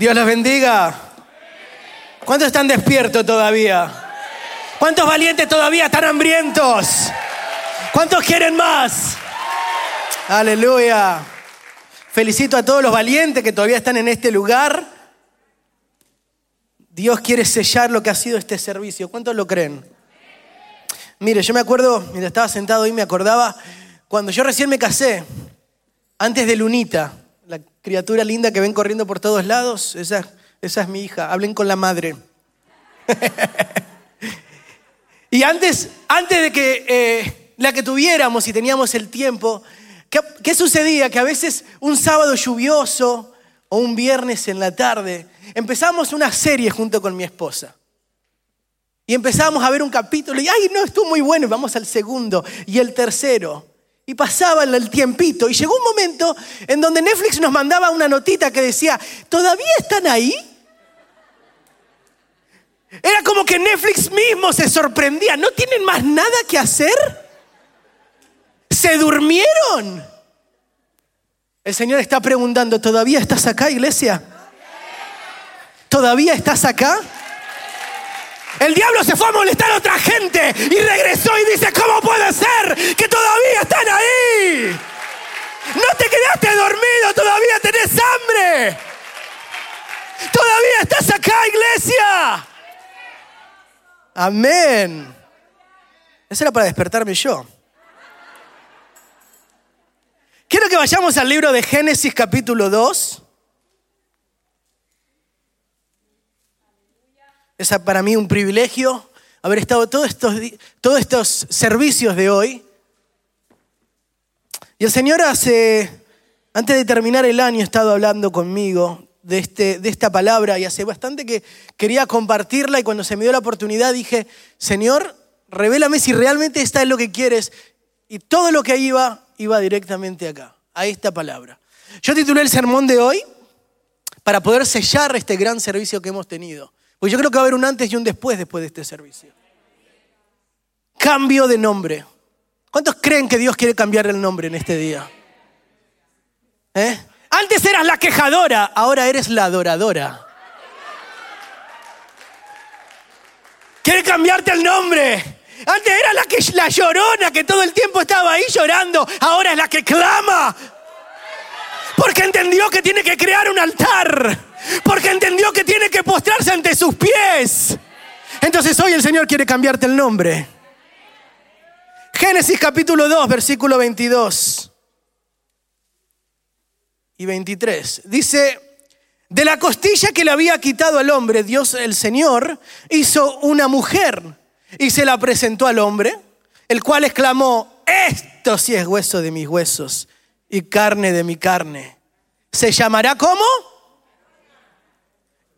Dios los bendiga. ¿Cuántos están despiertos todavía? ¿Cuántos valientes todavía están hambrientos? ¿Cuántos quieren más? Aleluya. Felicito a todos los valientes que todavía están en este lugar. Dios quiere sellar lo que ha sido este servicio. ¿Cuántos lo creen? Mire, yo me acuerdo, mientras estaba sentado ahí, me acordaba cuando yo recién me casé, antes de Lunita, criatura linda que ven corriendo por todos lados, esa, esa es mi hija, hablen con la madre. y antes, antes de que eh, la que tuviéramos y teníamos el tiempo, ¿qué, ¿qué sucedía? Que a veces un sábado lluvioso o un viernes en la tarde, empezamos una serie junto con mi esposa. Y empezamos a ver un capítulo y, ay, no, estuvo muy bueno, y vamos al segundo y el tercero. Y pasaba el tiempito y llegó un momento en donde Netflix nos mandaba una notita que decía, ¿todavía están ahí? Era como que Netflix mismo se sorprendía, ¿no tienen más nada que hacer? ¿Se durmieron? El Señor está preguntando, ¿todavía estás acá, iglesia? ¿Todavía estás acá? El diablo se fue a molestar a otra gente y regresó y dice, ¿cómo puede ser que todavía están ahí? No te quedaste dormido, todavía tenés hambre. Todavía estás acá, iglesia. Amén. Eso era para despertarme yo. Quiero que vayamos al libro de Génesis capítulo 2. Es para mí un privilegio haber estado todos estos, todos estos servicios de hoy. Y el Señor hace, antes de terminar el año, ha estado hablando conmigo de, este, de esta palabra y hace bastante que quería compartirla y cuando se me dio la oportunidad dije, Señor, revélame si realmente esta es lo que quieres. Y todo lo que iba, iba directamente acá, a esta palabra. Yo titulé el sermón de hoy para poder sellar este gran servicio que hemos tenido. Pues yo creo que va a haber un antes y un después después de este servicio. Cambio de nombre. ¿Cuántos creen que Dios quiere cambiar el nombre en este día? ¿Eh? Antes eras la quejadora, ahora eres la adoradora. Quiere cambiarte el nombre. Antes era la, que, la llorona que todo el tiempo estaba ahí llorando, ahora es la que clama. Porque entendió que tiene que crear un altar porque entendió que tiene que postrarse ante sus pies. Entonces hoy el Señor quiere cambiarte el nombre. Génesis capítulo 2, versículo 22 y 23. Dice, de la costilla que le había quitado al hombre, Dios el Señor hizo una mujer y se la presentó al hombre, el cual exclamó, esto sí es hueso de mis huesos y carne de mi carne. ¿Se llamará cómo?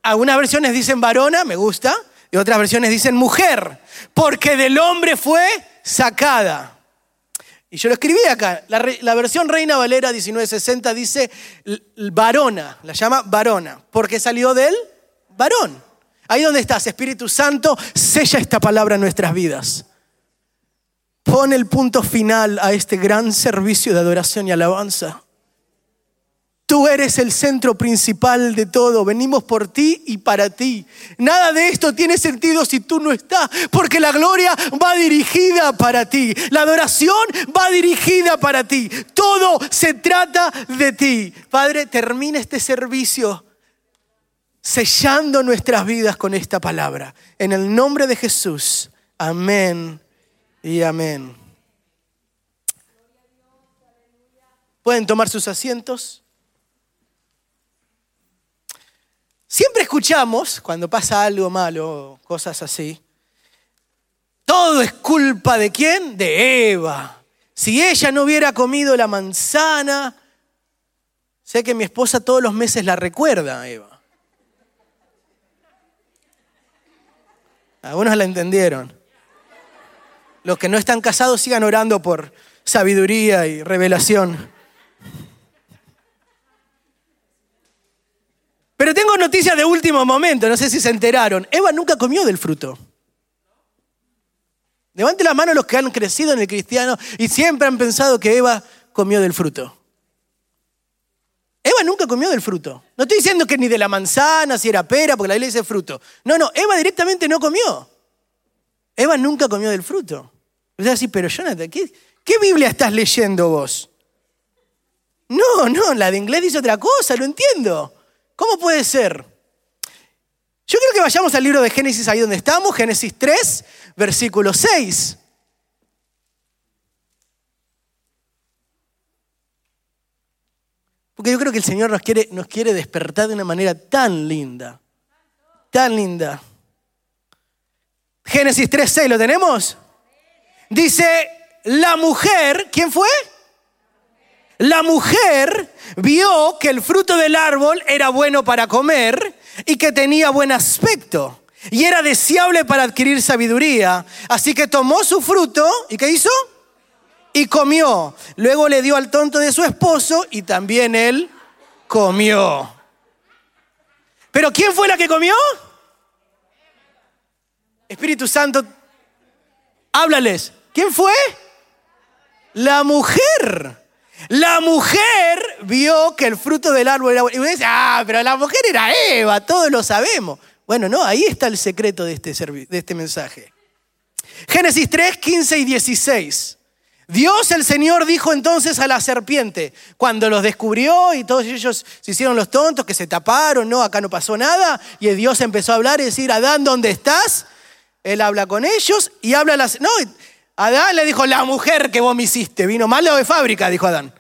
Algunas versiones dicen varona, me gusta, y otras versiones dicen mujer, porque del hombre fue sacada. Y yo lo escribí acá, la, versión Reina Valera 1960 dice varona, la llama varona, porque salió del varón. Ahí donde estás, Espíritu Santo, sella esta palabra en nuestras vidas. Pone el punto final a este gran servicio de adoración y alabanza. Tú eres el centro principal de todo. Venimos por ti y para ti. Nada de esto tiene sentido si tú no estás, porque la gloria va dirigida para ti. La adoración va dirigida para ti. Todo se trata de ti. Padre, termina este servicio sellando nuestras vidas con esta palabra. En el nombre de Jesús. Amén y amén. ¿Pueden tomar sus asientos? Siempre escuchamos, cuando pasa algo malo, cosas así, todo es culpa de quién? De Eva. Si ella no hubiera comido la manzana, sé que mi esposa todos los meses la recuerda, Eva. Algunos la entendieron. Los que no están casados sigan orando por sabiduría y revelación. Noticias de último momento, no sé si se enteraron. Eva nunca comió del fruto. Levante la mano los que han crecido en el cristiano y siempre han pensado que Eva comió del fruto. Eva nunca comió del fruto. No estoy diciendo que ni de la manzana, si era pera, porque la Biblia dice fruto. No, no, Eva directamente no comió. Eva nunca comió del fruto. Es así, pero Jonathan, ¿qué, ¿qué Biblia estás leyendo vos? No, no, la de inglés dice otra cosa, lo entiendo. ¿Cómo puede ser? Yo creo que vayamos al libro de Génesis ahí donde estamos, Génesis 3, versículo 6. Porque yo creo que el Señor nos quiere, nos quiere despertar de una manera tan linda, tan linda. Génesis 3.6, ¿lo tenemos? Dice, la mujer, ¿quién fue? La mujer vio que el fruto del árbol era bueno para comer y que tenía buen aspecto y era deseable para adquirir sabiduría. Así que tomó su fruto y ¿qué hizo? y comió. Luego le dio al tonto de su esposo y también él comió. ¿Pero quién fue la que comió? Espíritu Santo, háblales. ¿Quién fue? La mujer. La mujer vio que el fruto del árbol era bueno. Y uno dice, ah, pero la mujer era Eva, todos lo sabemos. Bueno, no, ahí está el secreto de este, de este mensaje. Génesis 3, 15 y 16. Dios el Señor dijo entonces a la serpiente, cuando los descubrió y todos ellos se hicieron los tontos, que se taparon, no, acá no pasó nada, y Dios empezó a hablar y decir, Adán, ¿dónde estás? Él habla con ellos y habla las... No, Adán le dijo, la mujer que vos me hiciste vino mala de fábrica, dijo Adán.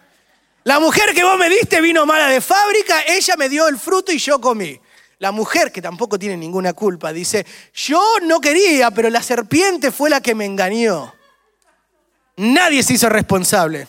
La mujer que vos me diste vino mala de fábrica, ella me dio el fruto y yo comí. La mujer, que tampoco tiene ninguna culpa, dice, yo no quería, pero la serpiente fue la que me engañó. Nadie se hizo responsable.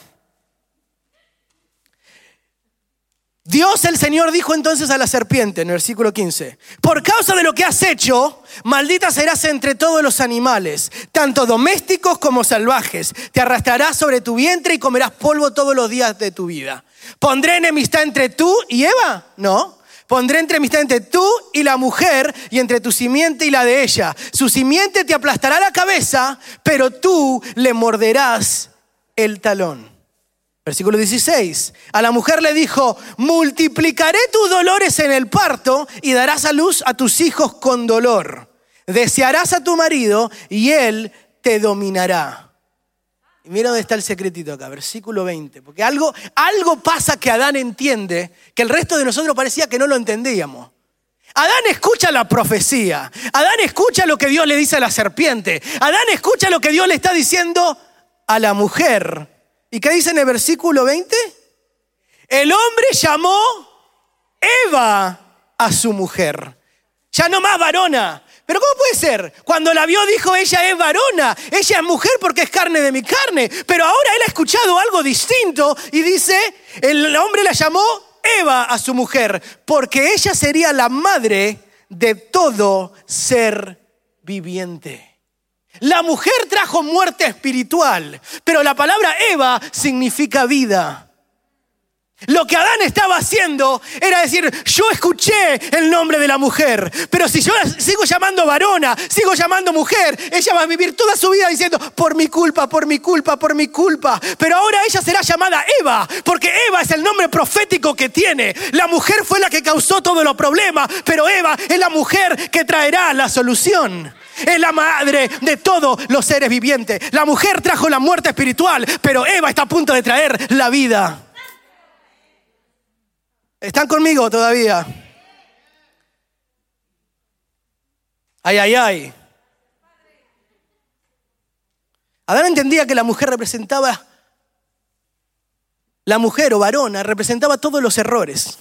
Dios el Señor dijo entonces a la serpiente en el versículo 15, por causa de lo que has hecho, maldita serás entre todos los animales, tanto domésticos como salvajes. Te arrastrarás sobre tu vientre y comerás polvo todos los días de tu vida. ¿Pondré enemistad entre tú y Eva? No. Pondré enemistad entre tú y la mujer y entre tu simiente y la de ella. Su simiente te aplastará la cabeza, pero tú le morderás el talón. Versículo 16. A la mujer le dijo, multiplicaré tus dolores en el parto y darás a luz a tus hijos con dolor. Desearás a tu marido y él te dominará. Y mira dónde está el secretito acá, versículo 20. Porque algo, algo pasa que Adán entiende que el resto de nosotros parecía que no lo entendíamos. Adán escucha la profecía. Adán escucha lo que Dios le dice a la serpiente. Adán escucha lo que Dios le está diciendo a la mujer. ¿Y qué dice en el versículo 20? El hombre llamó Eva a su mujer. Ya no más varona, pero ¿cómo puede ser? Cuando la vio dijo, ella es varona, ella es mujer porque es carne de mi carne. Pero ahora él ha escuchado algo distinto y dice, el hombre la llamó Eva a su mujer, porque ella sería la madre de todo ser viviente. La mujer trajo muerte espiritual, pero la palabra Eva significa vida. Lo que Adán estaba haciendo era decir, yo escuché el nombre de la mujer, pero si yo sigo llamando varona, sigo llamando mujer, ella va a vivir toda su vida diciendo, por mi culpa, por mi culpa, por mi culpa. Pero ahora ella será llamada Eva, porque Eva es el nombre profético que tiene. La mujer fue la que causó todos los problemas, pero Eva es la mujer que traerá la solución. Es la madre de todos los seres vivientes. La mujer trajo la muerte espiritual, pero Eva está a punto de traer la vida. ¿Están conmigo todavía? Ay, ay, ay. Adán entendía que la mujer representaba, la mujer o varona representaba todos los errores.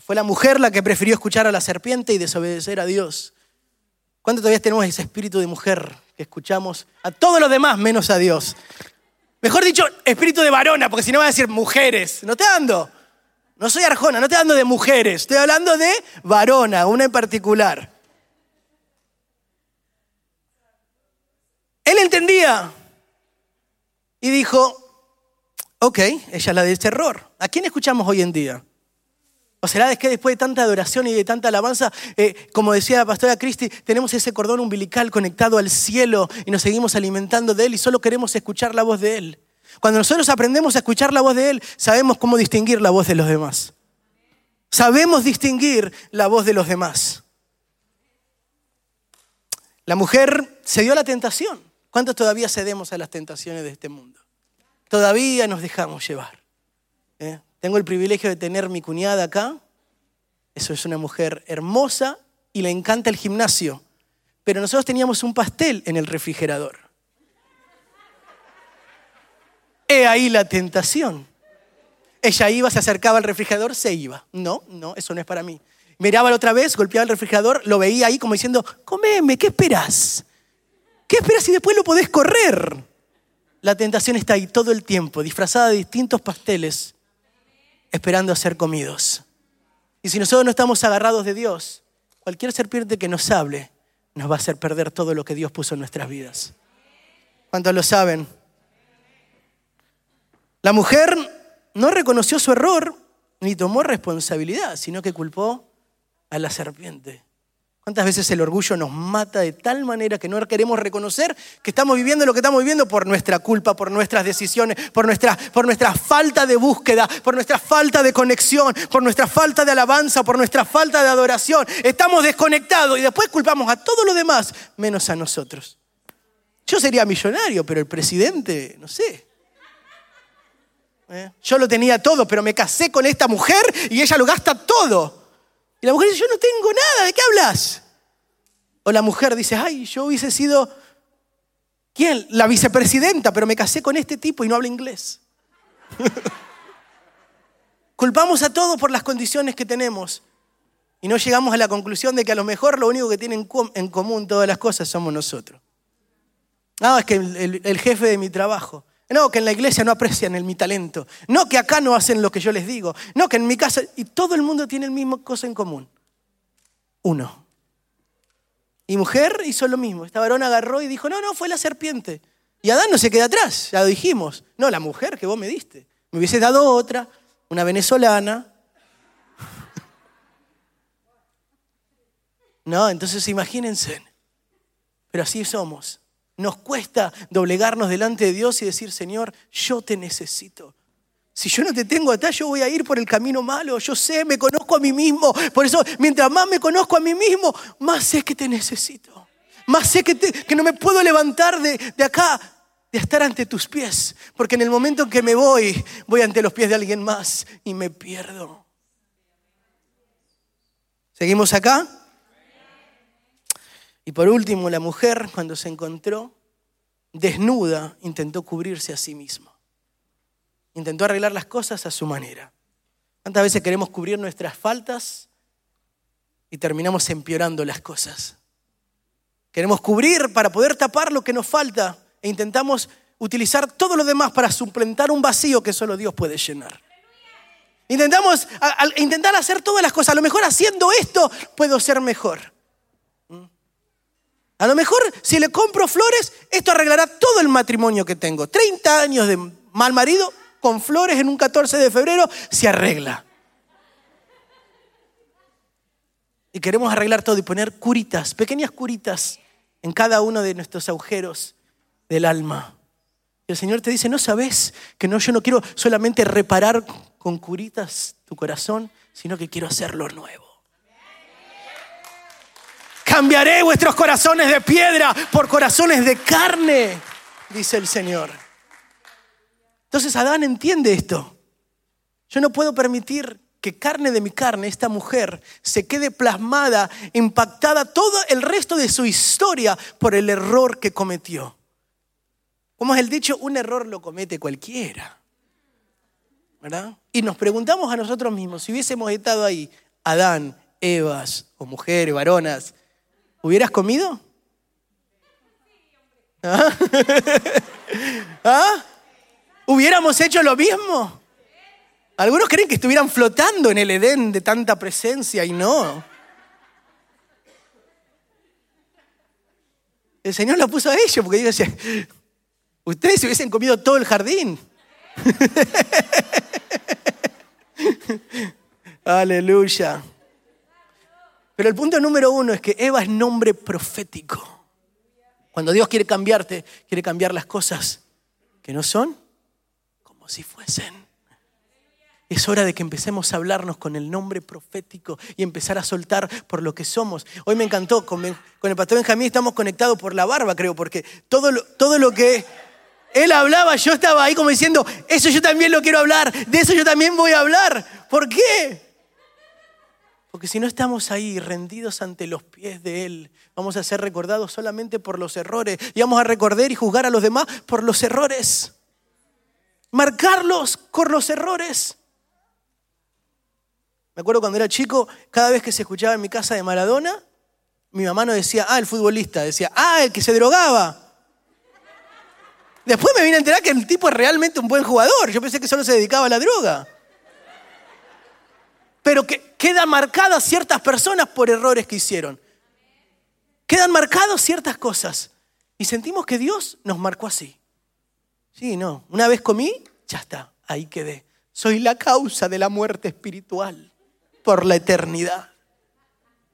Fue la mujer la que prefirió escuchar a la serpiente y desobedecer a Dios. ¿Cuánto todavía tenemos ese espíritu de mujer que escuchamos a todos los demás menos a Dios? Mejor dicho, espíritu de varona, porque si no va a decir mujeres. ¿No te ando? No soy arjona, no estoy hablando de mujeres, estoy hablando de varona, una en particular. Él entendía y dijo, ok, ella es la del terror. ¿A quién escuchamos hoy en día? ¿O será que después de tanta adoración y de tanta alabanza, eh, como decía la pastora Cristi, tenemos ese cordón umbilical conectado al cielo y nos seguimos alimentando de Él y solo queremos escuchar la voz de Él? Cuando nosotros aprendemos a escuchar la voz de Él, sabemos cómo distinguir la voz de los demás. Sabemos distinguir la voz de los demás. La mujer se dio a la tentación. ¿Cuántos todavía cedemos a las tentaciones de este mundo? Todavía nos dejamos llevar. ¿eh? Tengo el privilegio de tener mi cuñada acá. Eso es una mujer hermosa y le encanta el gimnasio. Pero nosotros teníamos un pastel en el refrigerador. He ahí la tentación. Ella iba, se acercaba al refrigerador, se iba. No, no, eso no es para mí. Miraba la otra vez, golpeaba el refrigerador, lo veía ahí como diciendo, comeme, ¿qué esperas? ¿Qué esperas si después lo podés correr? La tentación está ahí todo el tiempo, disfrazada de distintos pasteles, esperando a ser comidos. Y si nosotros no estamos agarrados de Dios, cualquier serpiente que nos hable nos va a hacer perder todo lo que Dios puso en nuestras vidas. ¿Cuántos lo saben? La mujer no reconoció su error ni tomó responsabilidad, sino que culpó a la serpiente. ¿Cuántas veces el orgullo nos mata de tal manera que no queremos reconocer que estamos viviendo lo que estamos viviendo por nuestra culpa, por nuestras decisiones, por nuestra, por nuestra falta de búsqueda, por nuestra falta de conexión, por nuestra falta de alabanza, por nuestra falta de adoración? Estamos desconectados y después culpamos a todos los demás menos a nosotros. Yo sería millonario, pero el presidente, no sé. ¿Eh? Yo lo tenía todo, pero me casé con esta mujer y ella lo gasta todo. Y la mujer dice, yo no tengo nada, ¿de qué hablas? O la mujer dice, ay, yo hubiese sido, ¿quién? La vicepresidenta, pero me casé con este tipo y no habla inglés. Culpamos a todos por las condiciones que tenemos y no llegamos a la conclusión de que a lo mejor lo único que tienen en común todas las cosas somos nosotros. Ah, es que el jefe de mi trabajo. No, que en la iglesia no aprecian el, mi talento. No, que acá no hacen lo que yo les digo. No, que en mi casa... Y todo el mundo tiene el mismo cosa en común. Uno. Y mujer hizo lo mismo. Esta varón agarró y dijo, no, no, fue la serpiente. Y Adán no se queda atrás, ya dijimos. No, la mujer que vos me diste. Me hubiese dado otra, una venezolana. No, entonces imagínense. Pero así somos. Nos cuesta doblegarnos delante de Dios y decir, Señor, yo te necesito. Si yo no te tengo atrás, yo voy a ir por el camino malo. Yo sé, me conozco a mí mismo. Por eso, mientras más me conozco a mí mismo, más sé que te necesito. Más sé que, que no me puedo levantar de, de acá, de estar ante tus pies. Porque en el momento en que me voy, voy ante los pies de alguien más y me pierdo. ¿Seguimos acá? Y por último, la mujer, cuando se encontró desnuda, intentó cubrirse a sí misma. Intentó arreglar las cosas a su manera. ¿Cuántas veces queremos cubrir nuestras faltas y terminamos empeorando las cosas? Queremos cubrir para poder tapar lo que nos falta e intentamos utilizar todo lo demás para suplentar un vacío que solo Dios puede llenar. Intentamos intentar hacer todas las cosas. A lo mejor haciendo esto puedo ser mejor. A lo mejor si le compro flores, esto arreglará todo el matrimonio que tengo. 30 años de mal marido, con flores en un 14 de febrero, se arregla. Y queremos arreglar todo y poner curitas, pequeñas curitas en cada uno de nuestros agujeros del alma. Y el Señor te dice, ¿no sabes que no, yo no quiero solamente reparar con curitas tu corazón, sino que quiero hacerlo nuevo? Cambiaré vuestros corazones de piedra por corazones de carne, dice el Señor. Entonces Adán entiende esto. Yo no puedo permitir que carne de mi carne, esta mujer, se quede plasmada, impactada todo el resto de su historia por el error que cometió. Como es el dicho, un error lo comete cualquiera. ¿Verdad? Y nos preguntamos a nosotros mismos, si hubiésemos estado ahí, Adán, Evas, o mujeres, varonas, ¿Hubieras comido? ¿Ah? ¿Ah? ¿Hubiéramos hecho lo mismo? Algunos creen que estuvieran flotando en el Edén de tanta presencia y no. El Señor lo puso a ellos porque ellos ustedes se hubiesen comido todo el jardín. Aleluya. Pero el punto número uno es que Eva es nombre profético. Cuando Dios quiere cambiarte, quiere cambiar las cosas que no son como si fuesen. Es hora de que empecemos a hablarnos con el nombre profético y empezar a soltar por lo que somos. Hoy me encantó, con, el pastor Benjamín estamos conectados por la barba, creo, porque todo lo, todo lo que él hablaba, yo estaba ahí como diciendo, eso yo también lo quiero hablar, de eso yo también voy a hablar. ¿Por qué? Porque si no estamos ahí rendidos ante los pies de Él, vamos a ser recordados solamente por los errores y vamos a recordar y juzgar a los demás por los errores. Marcarlos con los errores. Me acuerdo cuando era chico, cada vez que se escuchaba en mi casa de Maradona, mi mamá no decía, ah, el futbolista, decía, ah, el que se drogaba. Después me vine a enterar que el tipo es realmente un buen jugador. Yo pensé que solo se dedicaba a la droga. Pero que quedan marcadas ciertas personas por errores que hicieron. Quedan marcadas ciertas cosas. Y sentimos que Dios nos marcó así. Sí, no. Una vez comí, ya está, ahí quedé. Soy la causa de la muerte espiritual por la eternidad.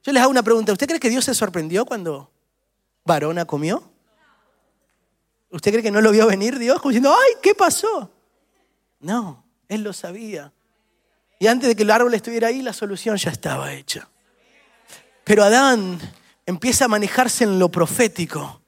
Yo les hago una pregunta. ¿Usted cree que Dios se sorprendió cuando Varona comió? ¿Usted cree que no lo vio venir Dios como diciendo, ay, ¿qué pasó? No, Él lo sabía. Y antes de que el árbol estuviera ahí, la solución ya estaba hecha. Pero Adán empieza a manejarse en lo profético.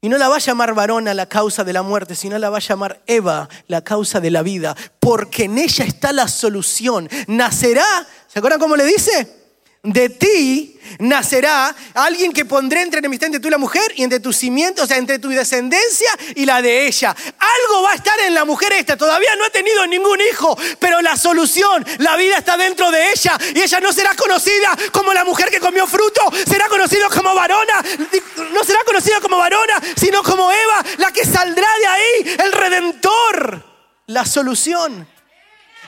Y no la va a llamar varona la causa de la muerte, sino la va a llamar Eva la causa de la vida, porque en ella está la solución. Nacerá, ¿se acuerdan cómo le dice? De ti nacerá alguien que pondré entre enemistad entre tú y la mujer y entre tu simiente, o sea, entre tu descendencia y la de ella. Algo va a estar en la mujer esta. Todavía no ha tenido ningún hijo, pero la solución, la vida está dentro de ella y ella no será conocida como la mujer que comió fruto, será conocida como varona, no será conocida como varona, sino como Eva, la que saldrá de ahí, el redentor, la solución.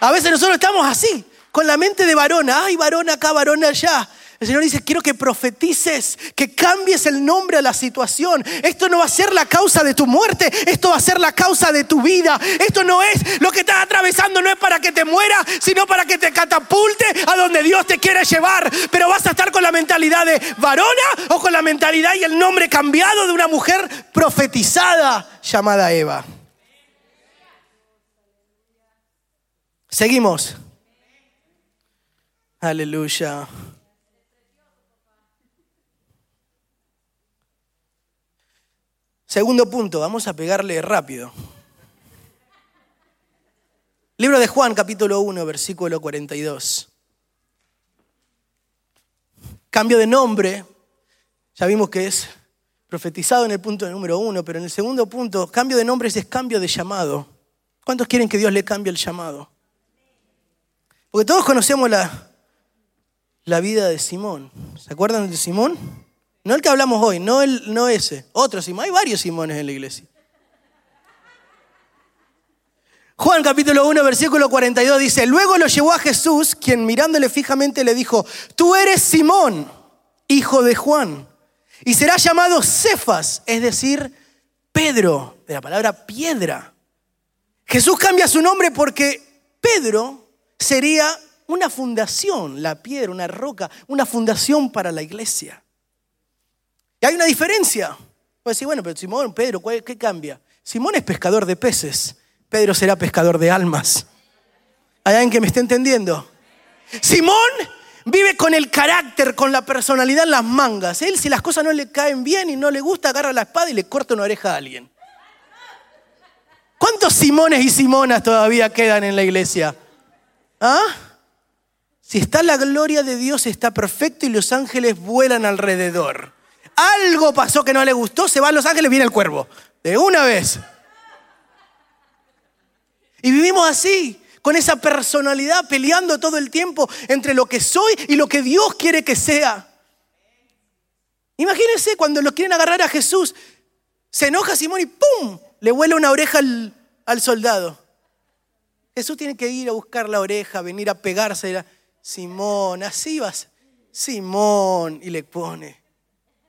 A veces nosotros estamos así con la mente de varona, ay, varona acá, varona allá. El Señor dice, quiero que profetices, que cambies el nombre a la situación. Esto no va a ser la causa de tu muerte, esto va a ser la causa de tu vida. Esto no es lo que estás atravesando, no es para que te muera, sino para que te catapulte a donde Dios te quiere llevar. Pero vas a estar con la mentalidad de varona o con la mentalidad y el nombre cambiado de una mujer profetizada llamada Eva. Seguimos. Aleluya. Segundo punto, vamos a pegarle rápido. Libro de Juan, capítulo 1, versículo 42. Cambio de nombre, ya vimos que es profetizado en el punto número uno, pero en el segundo punto, cambio de nombre es cambio de llamado. ¿Cuántos quieren que Dios le cambie el llamado? Porque todos conocemos la, la vida de Simón. ¿Se acuerdan de Simón? No el que hablamos hoy, no, el, no ese, otro Simón. Hay varios Simones en la iglesia. Juan capítulo 1, versículo 42 dice, luego lo llevó a Jesús, quien mirándole fijamente le dijo, tú eres Simón, hijo de Juan, y serás llamado Cefas, es decir, Pedro, de la palabra piedra. Jesús cambia su nombre porque Pedro sería una fundación, la piedra, una roca, una fundación para la iglesia. Y hay una diferencia. Puede decir, bueno, pero Simón, Pedro, ¿qué cambia? Simón es pescador de peces, Pedro será pescador de almas. ¿Hay alguien que me esté entendiendo? Simón vive con el carácter, con la personalidad en las mangas. Él, si las cosas no le caen bien y no le gusta, agarra la espada y le corta una oreja a alguien. ¿Cuántos Simones y Simonas todavía quedan en la iglesia? ¿Ah? Si está la gloria de Dios, está perfecto y los ángeles vuelan alrededor. Algo pasó que no le gustó, se van los ángeles, viene el cuervo. De una vez. Y vivimos así, con esa personalidad, peleando todo el tiempo entre lo que soy y lo que Dios quiere que sea. Imagínense cuando lo quieren agarrar a Jesús, se enoja Simón y ¡pum! Le vuela una oreja al, al soldado. Jesús tiene que ir a buscar la oreja, venir a pegarse. Simón, así vas. Simón, y le pone.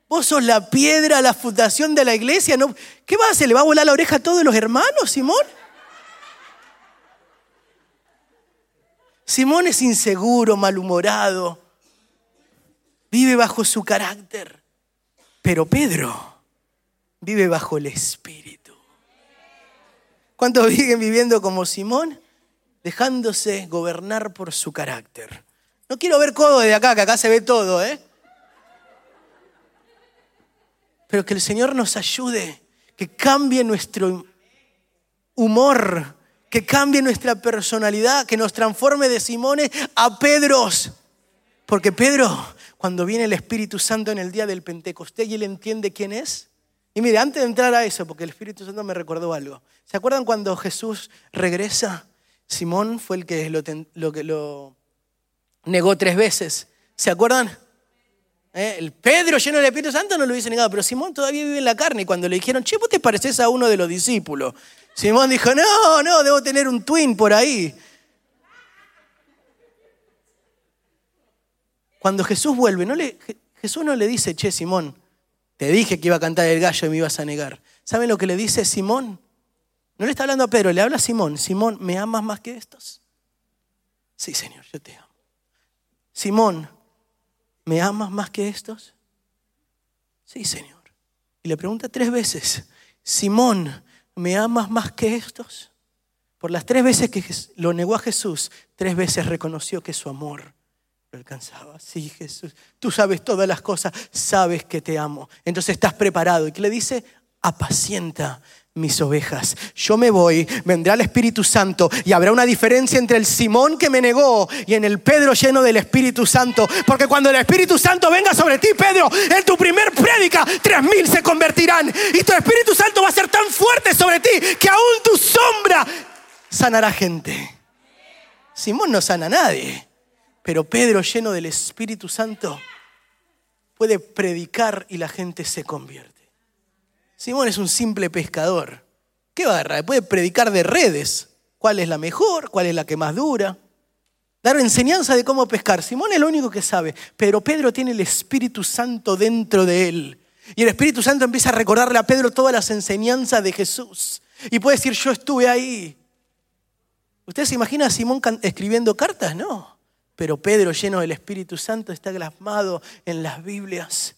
Vos sos la piedra, la fundación de la iglesia. ¿no? ¿Qué va a hacer? ¿Le va a volar la oreja a todos los hermanos, Simón? Simón es inseguro, malhumorado, vive bajo su carácter, pero Pedro vive bajo el Espíritu. ¿Cuántos siguen viviendo como Simón? Dejándose gobernar por su carácter. No quiero ver codo de acá, que acá se ve todo, ¿eh? Pero que el Señor nos ayude, que cambie nuestro humor, que cambie nuestra personalidad, que nos transforme de Simones a Pedros. Porque Pedro, cuando viene el Espíritu Santo en el día del Pentecostés y él entiende quién es, y mire, antes de entrar a eso, porque el Espíritu Santo me recordó algo. ¿Se acuerdan cuando Jesús regresa? Simón fue el que lo, lo, lo negó tres veces. ¿Se acuerdan? ¿Eh? El Pedro lleno del Espíritu Santo no lo hubiese negado, pero Simón todavía vive en la carne. Y cuando le dijeron, che, vos te pareces a uno de los discípulos. Simón dijo, no, no, debo tener un twin por ahí. Cuando Jesús vuelve, Jesús no le dice, che, Simón, te dije que iba a cantar el gallo y me ibas a negar. ¿Saben lo que le dice Simón? No le está hablando a Pedro, le habla a Simón. Simón, ¿me amas más que estos? Sí, Señor, yo te amo. Simón, ¿me amas más que estos? Sí, Señor. Y le pregunta tres veces, Simón, ¿me amas más que estos? Por las tres veces que lo negó a Jesús, tres veces reconoció que su amor alcanzaba. Sí, Jesús, tú sabes todas las cosas, sabes que te amo. Entonces estás preparado. ¿Y qué le dice? Apacienta mis ovejas. Yo me voy, vendrá el Espíritu Santo y habrá una diferencia entre el Simón que me negó y en el Pedro lleno del Espíritu Santo. Porque cuando el Espíritu Santo venga sobre ti, Pedro, en tu primer prédica, tres mil se convertirán. Y tu Espíritu Santo va a ser tan fuerte sobre ti que aún tu sombra sanará gente. Simón no sana a nadie. Pero Pedro, lleno del Espíritu Santo, puede predicar y la gente se convierte. Simón es un simple pescador. ¿Qué va a agarrar? Puede predicar de redes. ¿Cuál es la mejor? ¿Cuál es la que más dura? Dar enseñanza de cómo pescar. Simón es lo único que sabe. Pero Pedro tiene el Espíritu Santo dentro de él. Y el Espíritu Santo empieza a recordarle a Pedro todas las enseñanzas de Jesús. Y puede decir, yo estuve ahí. ¿Usted se imagina a Simón escribiendo cartas? No. Pero Pedro, lleno del Espíritu Santo, está plasmado en las Biblias.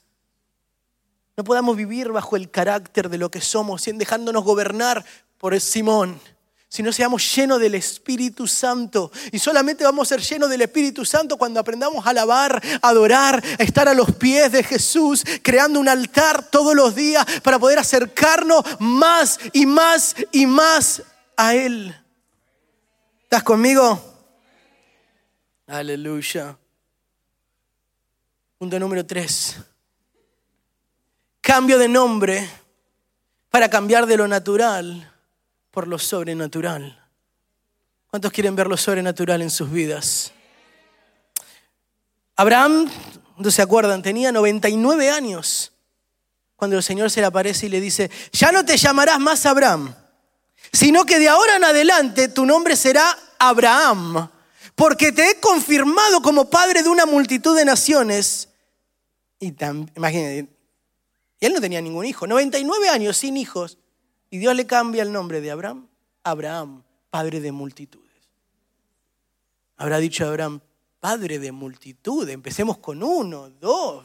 No podamos vivir bajo el carácter de lo que somos, dejándonos gobernar por Simón, sino seamos llenos del Espíritu Santo. Y solamente vamos a ser llenos del Espíritu Santo cuando aprendamos a alabar, a adorar, a estar a los pies de Jesús, creando un altar todos los días para poder acercarnos más y más y más a Él. ¿Estás conmigo? Aleluya. Punto número tres. Cambio de nombre para cambiar de lo natural por lo sobrenatural. ¿Cuántos quieren ver lo sobrenatural en sus vidas? Abraham, no se acuerdan, tenía 99 años cuando el Señor se le aparece y le dice, ya no te llamarás más Abraham, sino que de ahora en adelante tu nombre será Abraham porque te he confirmado como padre de una multitud de naciones. Y imagínate, él no tenía ningún hijo, 99 años sin hijos, y Dios le cambia el nombre de Abraham, Abraham, padre de multitudes. Habrá dicho Abraham, padre de multitud, empecemos con uno, dos.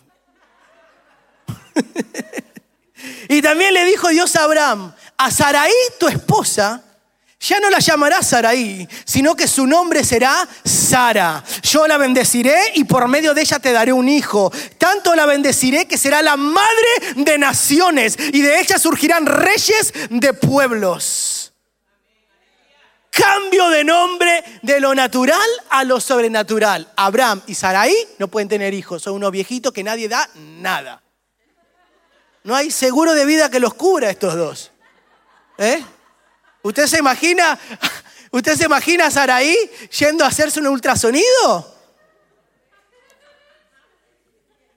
y también le dijo Dios a Abraham, a Saraí, tu esposa, ya no la llamará Saraí, sino que su nombre será Sara. Yo la bendeciré y por medio de ella te daré un hijo. Tanto la bendeciré que será la madre de naciones y de ella surgirán reyes de pueblos. Cambio de nombre de lo natural a lo sobrenatural. Abraham y Saraí no pueden tener hijos, son unos viejitos que nadie da nada. No hay seguro de vida que los cubra estos dos. ¿Eh? ¿Usted se imagina, usted se imagina a Saraí yendo a hacerse un ultrasonido?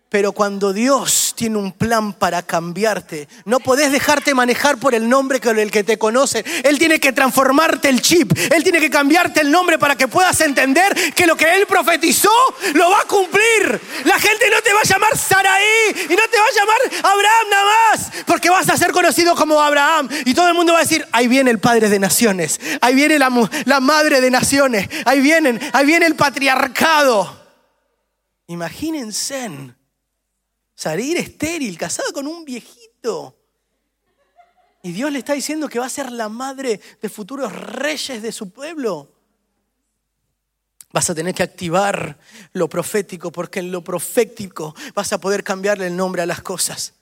Pero cuando Dios tiene un plan para cambiarte, no podés dejarte manejar por el nombre con el que te conoce. Él tiene que transformarte el chip. Él tiene que cambiarte el nombre para que puedas entender que lo que Él profetizó lo va a cumplir. La gente no te va a llamar Saraí y no te va a llamar Abraham nada más, porque vas a ser conocido como Abraham. Y todo el mundo va a decir, ahí viene el padre de naciones, ahí viene la, la madre de naciones, ahí, vienen, ahí viene el patriarcado. Imagínense salir estéril, casado con un viejito. Y Dios le está diciendo que va a ser la madre de futuros reyes de su pueblo. Vas a tener que activar lo profético porque en lo profético vas a poder cambiarle el nombre a las cosas.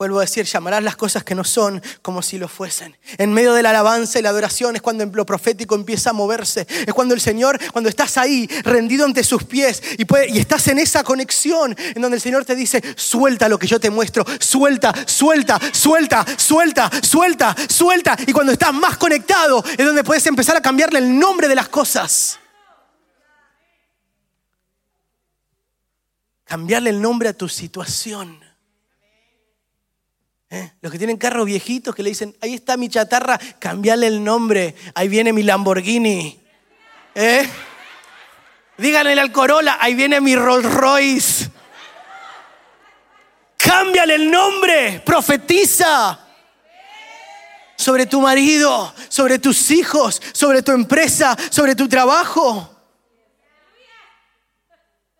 Vuelvo a decir, llamarás las cosas que no son como si lo fuesen. En medio de la alabanza y la adoración es cuando lo profético empieza a moverse. Es cuando el Señor, cuando estás ahí rendido ante sus pies y, y estás en esa conexión en donde el Señor te dice, suelta lo que yo te muestro, suelta, suelta, suelta, suelta, suelta, suelta. Y cuando estás más conectado es donde puedes empezar a cambiarle el nombre de las cosas. Cambiarle el nombre a tu situación. ¿Eh? Los que tienen carros viejitos que le dicen, ahí está mi chatarra, cambiale el nombre, ahí viene mi Lamborghini. ¿Eh? Díganle al Corolla, ahí viene mi Rolls Royce. Cámbiale el nombre, profetiza sobre tu marido, sobre tus hijos, sobre tu empresa, sobre tu trabajo.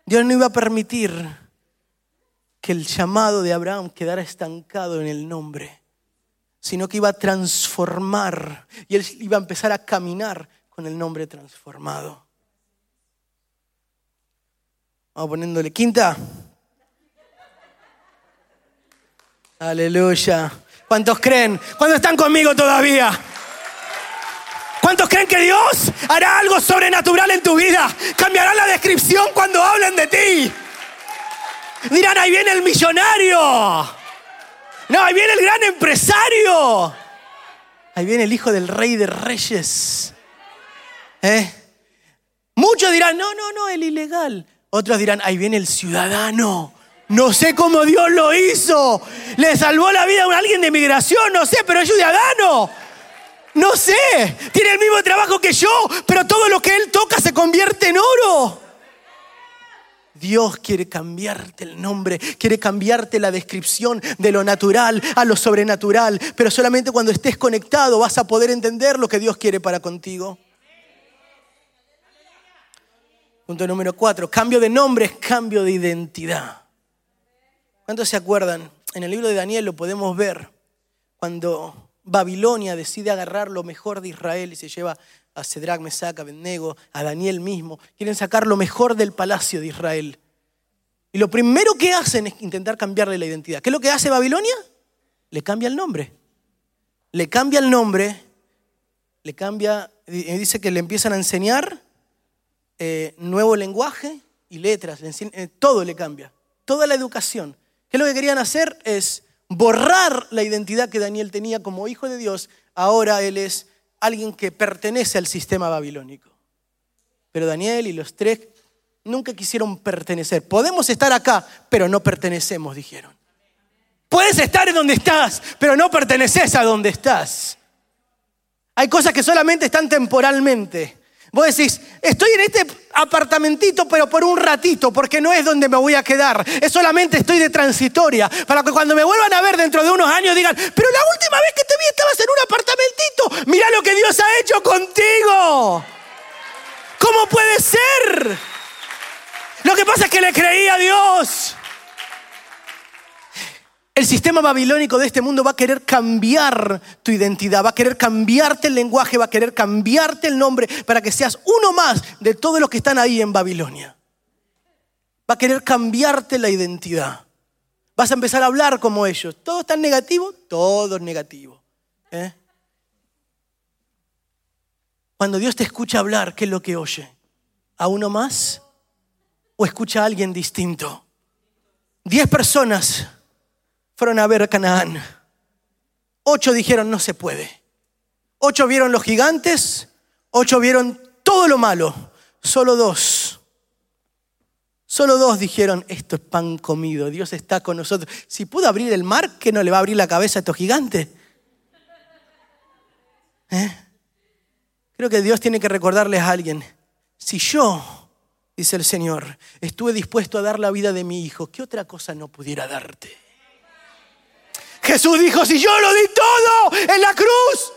Dios no iba a permitir que el llamado de Abraham quedara estancado en el nombre, sino que iba a transformar y él iba a empezar a caminar con el nombre transformado. Vamos poniéndole quinta. Aleluya. ¿Cuántos creen? ¿Cuántos están conmigo todavía? ¿Cuántos creen que Dios hará algo sobrenatural en tu vida? Cambiará la descripción cuando hablen de ti. Dirán, ahí viene el millonario. No, ahí viene el gran empresario. Ahí viene el hijo del rey de reyes. ¿Eh? Muchos dirán, no, no, no, el ilegal. Otros dirán, ahí viene el ciudadano. No sé cómo Dios lo hizo. Le salvó la vida a alguien de migración, no sé, pero es ciudadano. No sé. Tiene el mismo trabajo que yo, pero todo lo que él toca se convierte en oro. Dios quiere cambiarte el nombre, quiere cambiarte la descripción de lo natural a lo sobrenatural, pero solamente cuando estés conectado vas a poder entender lo que Dios quiere para contigo. Punto número cuatro, cambio de nombre es cambio de identidad. ¿Cuántos se acuerdan? En el libro de Daniel lo podemos ver cuando Babilonia decide agarrar lo mejor de Israel y se lleva a Cedrac, Mesac, a Abednego, a Daniel mismo. Quieren sacar lo mejor del palacio de Israel. Y lo primero que hacen es intentar cambiarle la identidad. ¿Qué es lo que hace Babilonia? Le cambia el nombre. Le cambia el nombre, le cambia, dice que le empiezan a enseñar eh, nuevo lenguaje y letras, eh, todo le cambia, toda la educación. ¿Qué es lo que querían hacer? Es borrar la identidad que Daniel tenía como hijo de Dios. Ahora él es alguien que pertenece al sistema babilónico. Pero Daniel y los tres nunca quisieron pertenecer. Podemos estar acá, pero no pertenecemos, dijeron. Puedes estar en donde estás, pero no perteneces a donde estás. Hay cosas que solamente están temporalmente. Vos decís, estoy en este apartamentito, pero por un ratito, porque no es donde me voy a quedar. Es solamente estoy de transitoria, para que cuando me vuelvan a ver dentro de unos años digan, pero la última vez que te vi estabas en un apartamentito. Mira lo que Dios ha hecho contigo. ¿Cómo puede ser? Lo que pasa es que le creí a Dios. El sistema babilónico de este mundo va a querer cambiar tu identidad, va a querer cambiarte el lenguaje, va a querer cambiarte el nombre para que seas uno más de todos los que están ahí en Babilonia. Va a querer cambiarte la identidad. Vas a empezar a hablar como ellos. ¿Todo está negativo? Todo es negativo. ¿eh? Cuando Dios te escucha hablar, ¿qué es lo que oye? ¿A uno más? ¿O escucha a alguien distinto? Diez personas fueron a ver Canaán. Ocho dijeron, no se puede. Ocho vieron los gigantes, ocho vieron todo lo malo. Solo dos. Solo dos dijeron, esto es pan comido, Dios está con nosotros. Si pudo abrir el mar, ¿qué no le va a abrir la cabeza a estos gigantes? ¿Eh? Creo que Dios tiene que recordarles a alguien, si yo, dice el Señor, estuve dispuesto a dar la vida de mi hijo, ¿qué otra cosa no pudiera darte? Jesús dijo, si yo lo di todo en la cruz,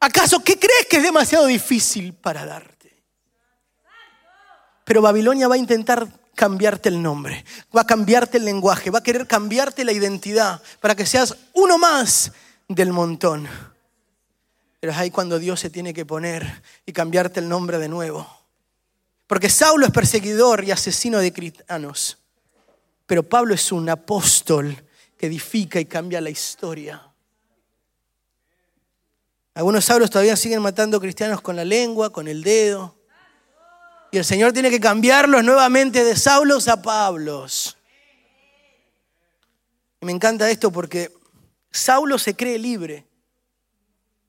¿acaso qué crees que es demasiado difícil para darte? Pero Babilonia va a intentar cambiarte el nombre, va a cambiarte el lenguaje, va a querer cambiarte la identidad para que seas uno más del montón. Pero es ahí cuando Dios se tiene que poner y cambiarte el nombre de nuevo. Porque Saulo es perseguidor y asesino de cristianos. Pero Pablo es un apóstol edifica y cambia la historia. Algunos saulos todavía siguen matando cristianos con la lengua, con el dedo. Y el Señor tiene que cambiarlos nuevamente de Saulos a Pablos. Y me encanta esto porque Saulo se cree libre.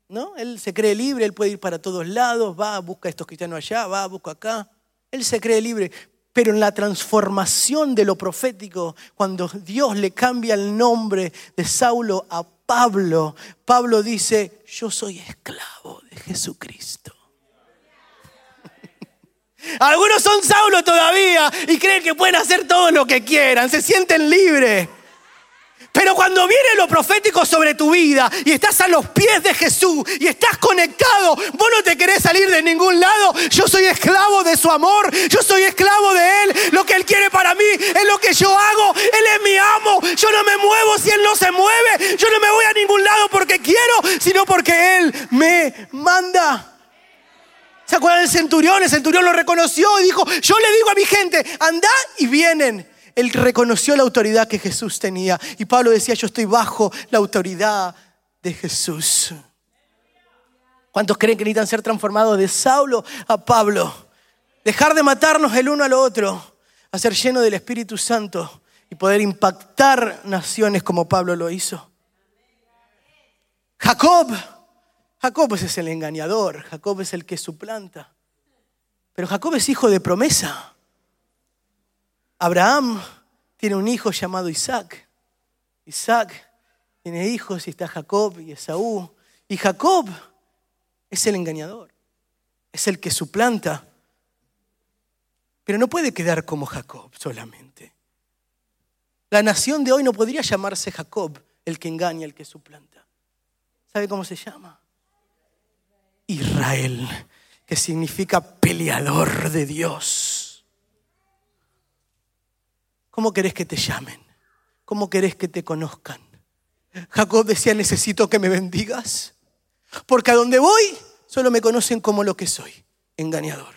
¿No? Él se cree libre, él puede ir para todos lados, va, busca a estos cristianos allá, va, busca acá. Él se cree libre. Pero en la transformación de lo profético, cuando Dios le cambia el nombre de Saulo a Pablo, Pablo dice, yo soy esclavo de Jesucristo. Algunos son Saulo todavía y creen que pueden hacer todo lo que quieran, se sienten libres. Pero cuando viene lo profético sobre tu vida y estás a los pies de Jesús y estás conectado, vos no te querés salir de ningún lado. Yo soy esclavo de su amor, yo soy esclavo de Él. Lo que Él quiere para mí es lo que yo hago. Él es mi amo. Yo no me muevo si Él no se mueve. Yo no me voy a ningún lado porque quiero, sino porque Él me manda. ¿Se acuerdan del centurión? El centurión lo reconoció y dijo, yo le digo a mi gente, anda y vienen. Él reconoció la autoridad que Jesús tenía. Y Pablo decía, yo estoy bajo la autoridad de Jesús. ¿Cuántos creen que necesitan ser transformados de Saulo a Pablo? Dejar de matarnos el uno al otro, a ser lleno del Espíritu Santo y poder impactar naciones como Pablo lo hizo. Jacob, Jacob es el engañador, Jacob es el que suplanta. Pero Jacob es hijo de promesa. Abraham tiene un hijo llamado Isaac. Isaac tiene hijos y está Jacob y Esaú. Y Jacob es el engañador, es el que suplanta. Pero no puede quedar como Jacob solamente. La nación de hoy no podría llamarse Jacob, el que engaña, el que suplanta. ¿Sabe cómo se llama? Israel, que significa peleador de Dios. ¿Cómo querés que te llamen? ¿Cómo querés que te conozcan? Jacob decía, necesito que me bendigas, porque a donde voy solo me conocen como lo que soy, engañador,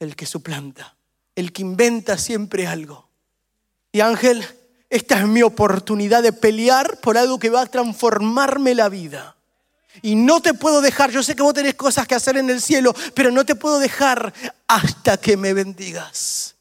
el que suplanta, el que inventa siempre algo. Y Ángel, esta es mi oportunidad de pelear por algo que va a transformarme la vida. Y no te puedo dejar, yo sé que vos tenés cosas que hacer en el cielo, pero no te puedo dejar hasta que me bendigas.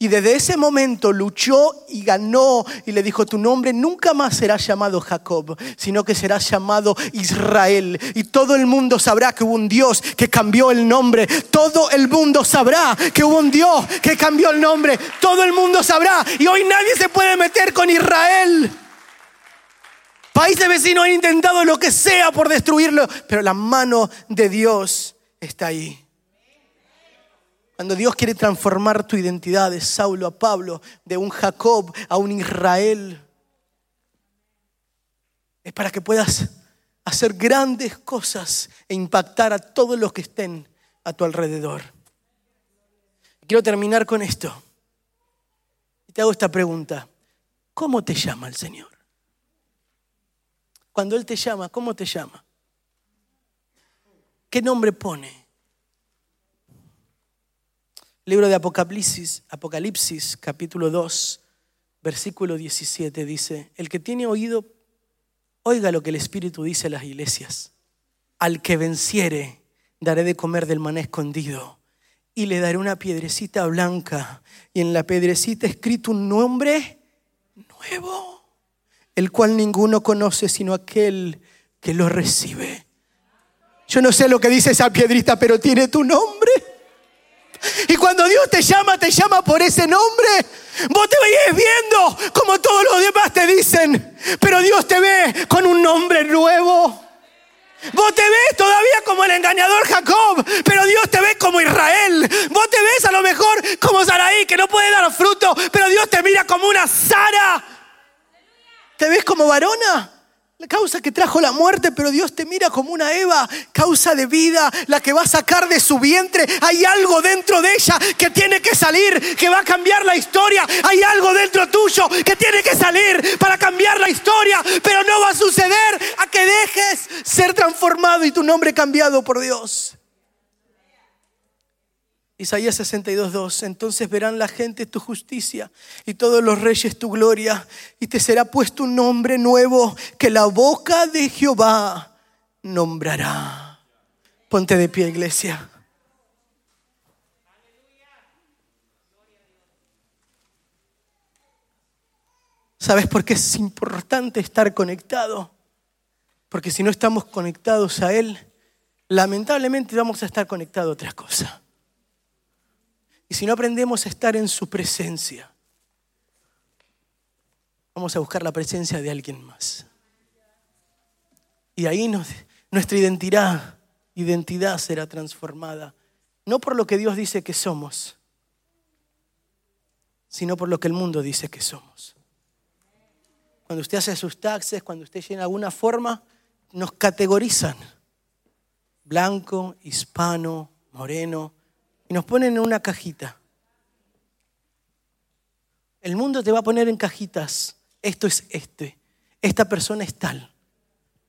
Y desde ese momento luchó y ganó y le dijo, tu nombre nunca más será llamado Jacob, sino que será llamado Israel. Y todo el mundo sabrá que hubo un Dios que cambió el nombre. Todo el mundo sabrá que hubo un Dios que cambió el nombre. Todo el mundo sabrá. Y hoy nadie se puede meter con Israel. Países vecinos han intentado lo que sea por destruirlo, pero la mano de Dios está ahí. Cuando Dios quiere transformar tu identidad de Saulo a Pablo, de un Jacob a un Israel, es para que puedas hacer grandes cosas e impactar a todos los que estén a tu alrededor. Quiero terminar con esto. Y te hago esta pregunta. ¿Cómo te llama el Señor? Cuando Él te llama, ¿cómo te llama? ¿Qué nombre pone? Libro de Apocalipsis, Apocalipsis, capítulo 2, versículo 17 dice, el que tiene oído, oiga lo que el Espíritu dice a las iglesias. Al que venciere, daré de comer del maná escondido y le daré una piedrecita blanca y en la piedrecita escrito un nombre nuevo, el cual ninguno conoce sino aquel que lo recibe. Yo no sé lo que dice esa piedrita, pero tiene tu nombre. Y cuando Dios te llama, te llama por ese nombre. Vos te veis viendo como todos los demás te dicen, pero Dios te ve con un nombre nuevo. Vos te ves todavía como el engañador Jacob, pero Dios te ve como Israel. Vos te ves a lo mejor como Saraí, que no puede dar fruto, pero Dios te mira como una Sara. ¿Te ves como varona? La causa que trajo la muerte, pero Dios te mira como una Eva, causa de vida, la que va a sacar de su vientre. Hay algo dentro de ella que tiene que salir, que va a cambiar la historia. Hay algo dentro tuyo que tiene que salir para cambiar la historia, pero no va a suceder a que ser transformado y tu nombre cambiado por Dios. Isaías 62, 2. Entonces verán la gente tu justicia y todos los reyes tu gloria, y te será puesto un nombre nuevo que la boca de Jehová nombrará. Ponte de pie, iglesia. ¿Sabes por qué es importante estar conectado? Porque si no estamos conectados a Él, lamentablemente vamos a estar conectados a otra cosa. Y si no aprendemos a estar en su presencia, vamos a buscar la presencia de alguien más. Y ahí nuestra identidad, identidad será transformada, no por lo que Dios dice que somos, sino por lo que el mundo dice que somos. Cuando usted hace sus taxes, cuando usted llena alguna forma, nos categorizan. Blanco, hispano, moreno, y nos ponen en una cajita. El mundo te va a poner en cajitas. Esto es este. Esta persona es tal.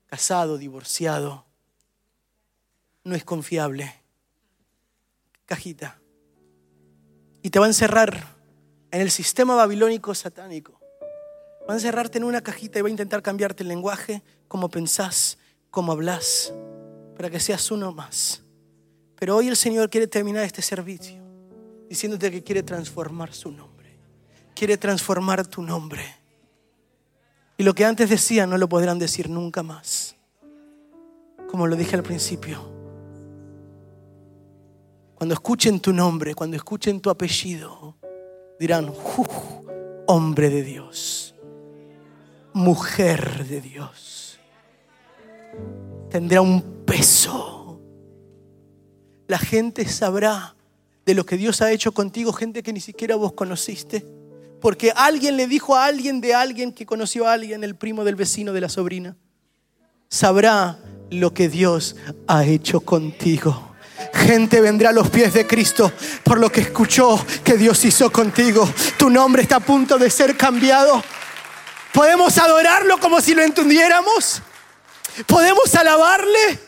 Casado, divorciado. No es confiable. Cajita. Y te va a encerrar en el sistema babilónico satánico. Va a encerrarte en una cajita y va a intentar cambiarte el lenguaje, cómo pensás, cómo hablas, para que seas uno más. Pero hoy el Señor quiere terminar este servicio diciéndote que quiere transformar su nombre. Quiere transformar tu nombre. Y lo que antes decían no lo podrán decir nunca más. Como lo dije al principio. Cuando escuchen tu nombre, cuando escuchen tu apellido, dirán, hombre de Dios, mujer de Dios. Tendrá un peso la gente sabrá de lo que Dios ha hecho contigo, gente que ni siquiera vos conociste. Porque alguien le dijo a alguien de alguien que conoció a alguien, el primo del vecino de la sobrina. Sabrá lo que Dios ha hecho contigo. Gente vendrá a los pies de Cristo por lo que escuchó que Dios hizo contigo. Tu nombre está a punto de ser cambiado. Podemos adorarlo como si lo entendiéramos. Podemos alabarle,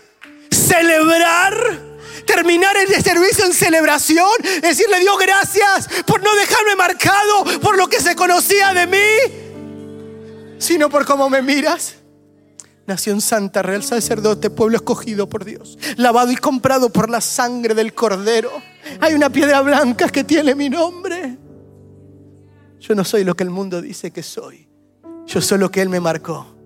celebrar terminar el servicio en celebración, decirle Dios gracias por no dejarme marcado por lo que se conocía de mí, sino por cómo me miras. Nación santa, real sacerdote, pueblo escogido por Dios, lavado y comprado por la sangre del cordero. Hay una piedra blanca que tiene mi nombre. Yo no soy lo que el mundo dice que soy. Yo soy lo que Él me marcó.